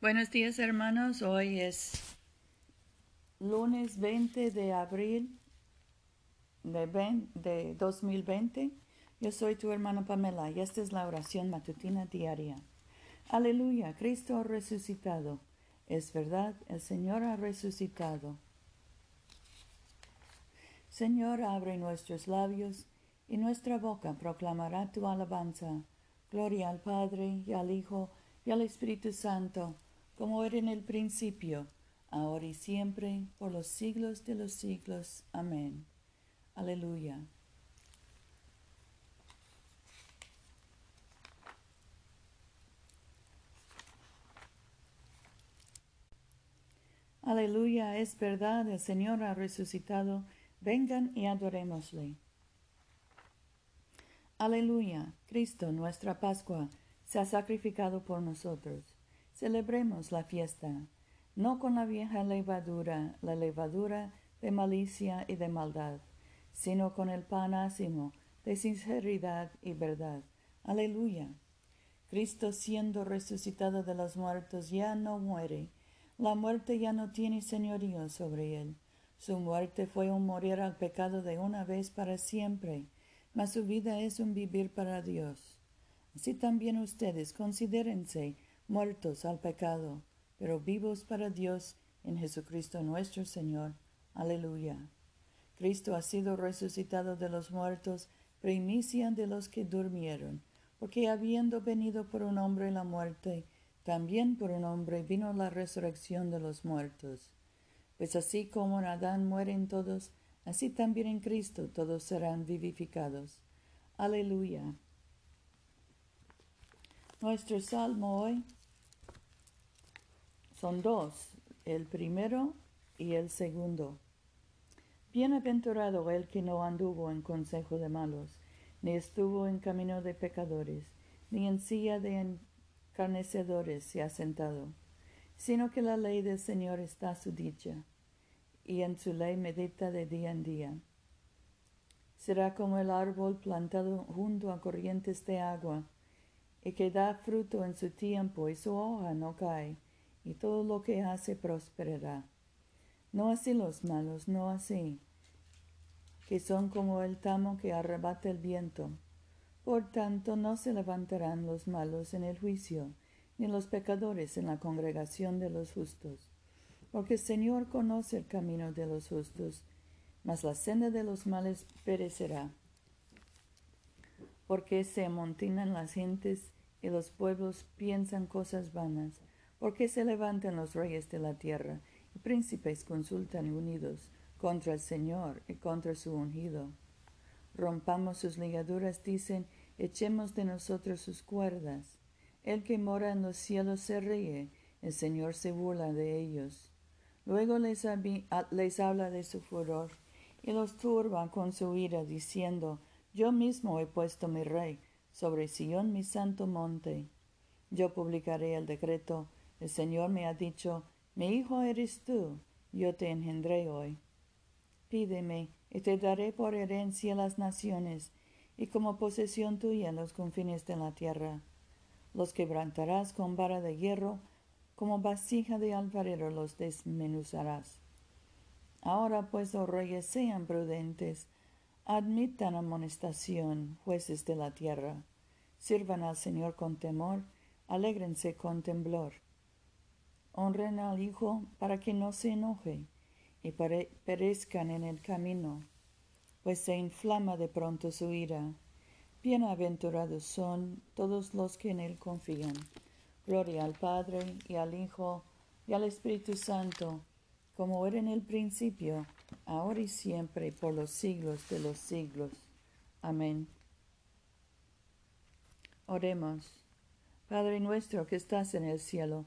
Buenos días hermanos, hoy es lunes 20 de abril de, 2020. Yo soy tu hermana Pamela y esta es la oración matutina diaria. Aleluya, Cristo ha resucitado. Es verdad, el Señor ha resucitado. Señor, abre nuestros labios y nuestra boca proclamará tu alabanza. Gloria al Padre y al Hijo y al Espíritu Santo como era en el principio, ahora y siempre, por los siglos de los siglos. Amén. Aleluya. Aleluya, es verdad, el Señor ha resucitado. Vengan y adorémosle. Aleluya, Cristo, nuestra Pascua, se ha sacrificado por nosotros. Celebremos la fiesta, no con la vieja levadura, la levadura de malicia y de maldad, sino con el pan ácimo de sinceridad y verdad. Aleluya. Cristo siendo resucitado de los muertos ya no muere, la muerte ya no tiene señorío sobre él. Su muerte fue un morir al pecado de una vez para siempre, mas su vida es un vivir para Dios. Así también ustedes considérense muertos al pecado, pero vivos para Dios en Jesucristo nuestro Señor. Aleluya. Cristo ha sido resucitado de los muertos, primicia de los que durmieron, porque habiendo venido por un hombre la muerte, también por un hombre vino la resurrección de los muertos. Pues así como en Adán mueren todos, así también en Cristo todos serán vivificados. Aleluya. Nuestro salmo hoy son dos, el primero y el segundo. Bienaventurado el que no anduvo en consejo de malos, ni estuvo en camino de pecadores, ni en silla de encarnecedores se ha sentado, sino que la ley del Señor está su dicha, y en su ley medita de día en día. Será como el árbol plantado junto a corrientes de agua, y que da fruto en su tiempo y su hoja no cae y todo lo que hace prosperará. No así los malos, no así, que son como el tamo que arrebata el viento. Por tanto, no se levantarán los malos en el juicio, ni los pecadores en la congregación de los justos. Porque el Señor conoce el camino de los justos, mas la senda de los males perecerá. Porque se amontinan las gentes y los pueblos piensan cosas vanas ¿Por qué se levantan los reyes de la tierra y príncipes consultan unidos contra el Señor y contra su ungido? Rompamos sus ligaduras, dicen, echemos de nosotros sus cuerdas. El que mora en los cielos se ríe, el Señor se burla de ellos. Luego les, les habla de su furor y los turba con su ira, diciendo, Yo mismo he puesto mi rey sobre Sion mi santo monte. Yo publicaré el decreto el Señor me ha dicho, mi hijo eres tú, yo te engendré hoy. Pídeme, y te daré por herencia las naciones, y como posesión tuya los confines de la tierra. Los quebrantarás con vara de hierro, como vasija de alfarero los desmenuzarás. Ahora pues, oh reyes, sean prudentes, admitan amonestación, jueces de la tierra, sirvan al Señor con temor, alégrense con temblor honren al Hijo para que no se enoje y perezcan en el camino, pues se inflama de pronto su ira. Bienaventurados son todos los que en Él confían. Gloria al Padre y al Hijo y al Espíritu Santo, como era en el principio, ahora y siempre, por los siglos de los siglos. Amén. Oremos. Padre nuestro que estás en el cielo,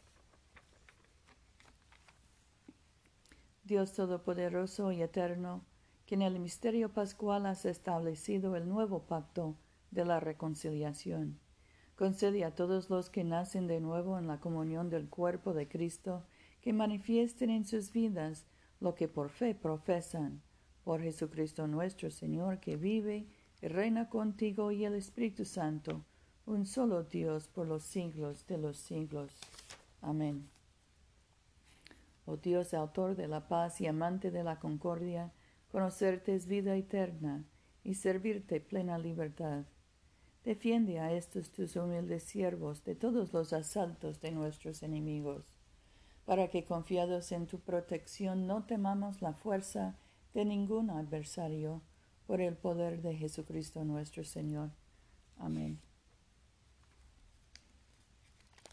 Dios Todopoderoso y Eterno, que en el misterio pascual has establecido el nuevo pacto de la reconciliación. Concede a todos los que nacen de nuevo en la comunión del cuerpo de Cristo que manifiesten en sus vidas lo que por fe profesan. Por Jesucristo nuestro Señor, que vive y reina contigo y el Espíritu Santo, un solo Dios por los siglos de los siglos. Amén. Oh Dios, autor de la paz y amante de la concordia, conocerte es vida eterna y servirte plena libertad. Defiende a estos tus humildes siervos de todos los asaltos de nuestros enemigos, para que confiados en tu protección no temamos la fuerza de ningún adversario, por el poder de Jesucristo nuestro Señor. Amén.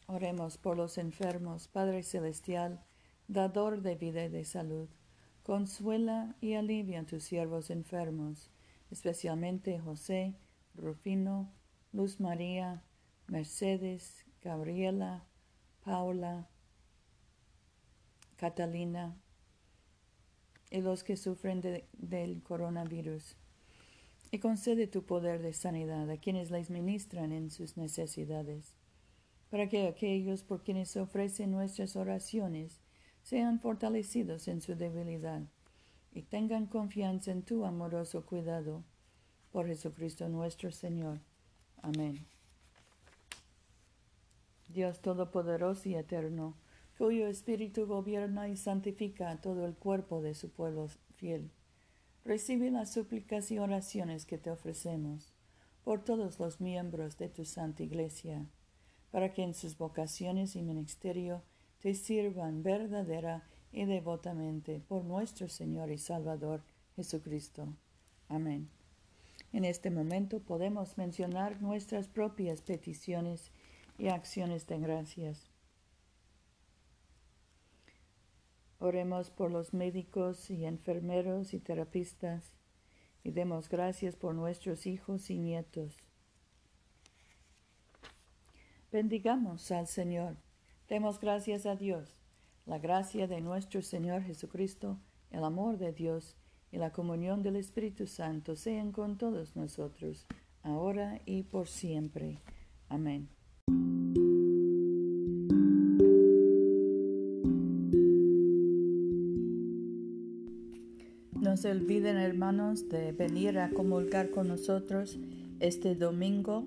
Oremos por los enfermos, Padre Celestial, dador de vida y de salud. Consuela y alivia a tus siervos enfermos, especialmente José, Rufino, Luz María, Mercedes, Gabriela, Paula, Catalina y los que sufren del coronavirus. Y concede tu poder de sanidad a quienes les ministran en sus necesidades para que aquellos por quienes ofrecen nuestras oraciones sean fortalecidos en su debilidad y tengan confianza en tu amoroso cuidado. Por Jesucristo nuestro Señor. Amén. Dios Todopoderoso y Eterno, cuyo Espíritu gobierna y santifica a todo el cuerpo de su pueblo fiel, recibe las súplicas y oraciones que te ofrecemos por todos los miembros de tu Santa Iglesia para que en sus vocaciones y ministerio te sirvan verdadera y devotamente por nuestro Señor y Salvador Jesucristo. Amén. En este momento podemos mencionar nuestras propias peticiones y acciones de gracias. Oremos por los médicos y enfermeros y terapistas y demos gracias por nuestros hijos y nietos Bendigamos al Señor. Demos gracias a Dios. La gracia de nuestro Señor Jesucristo, el amor de Dios y la comunión del Espíritu Santo sean con todos nosotros, ahora y por siempre. Amén. No se olviden, hermanos, de venir a comulgar con nosotros este domingo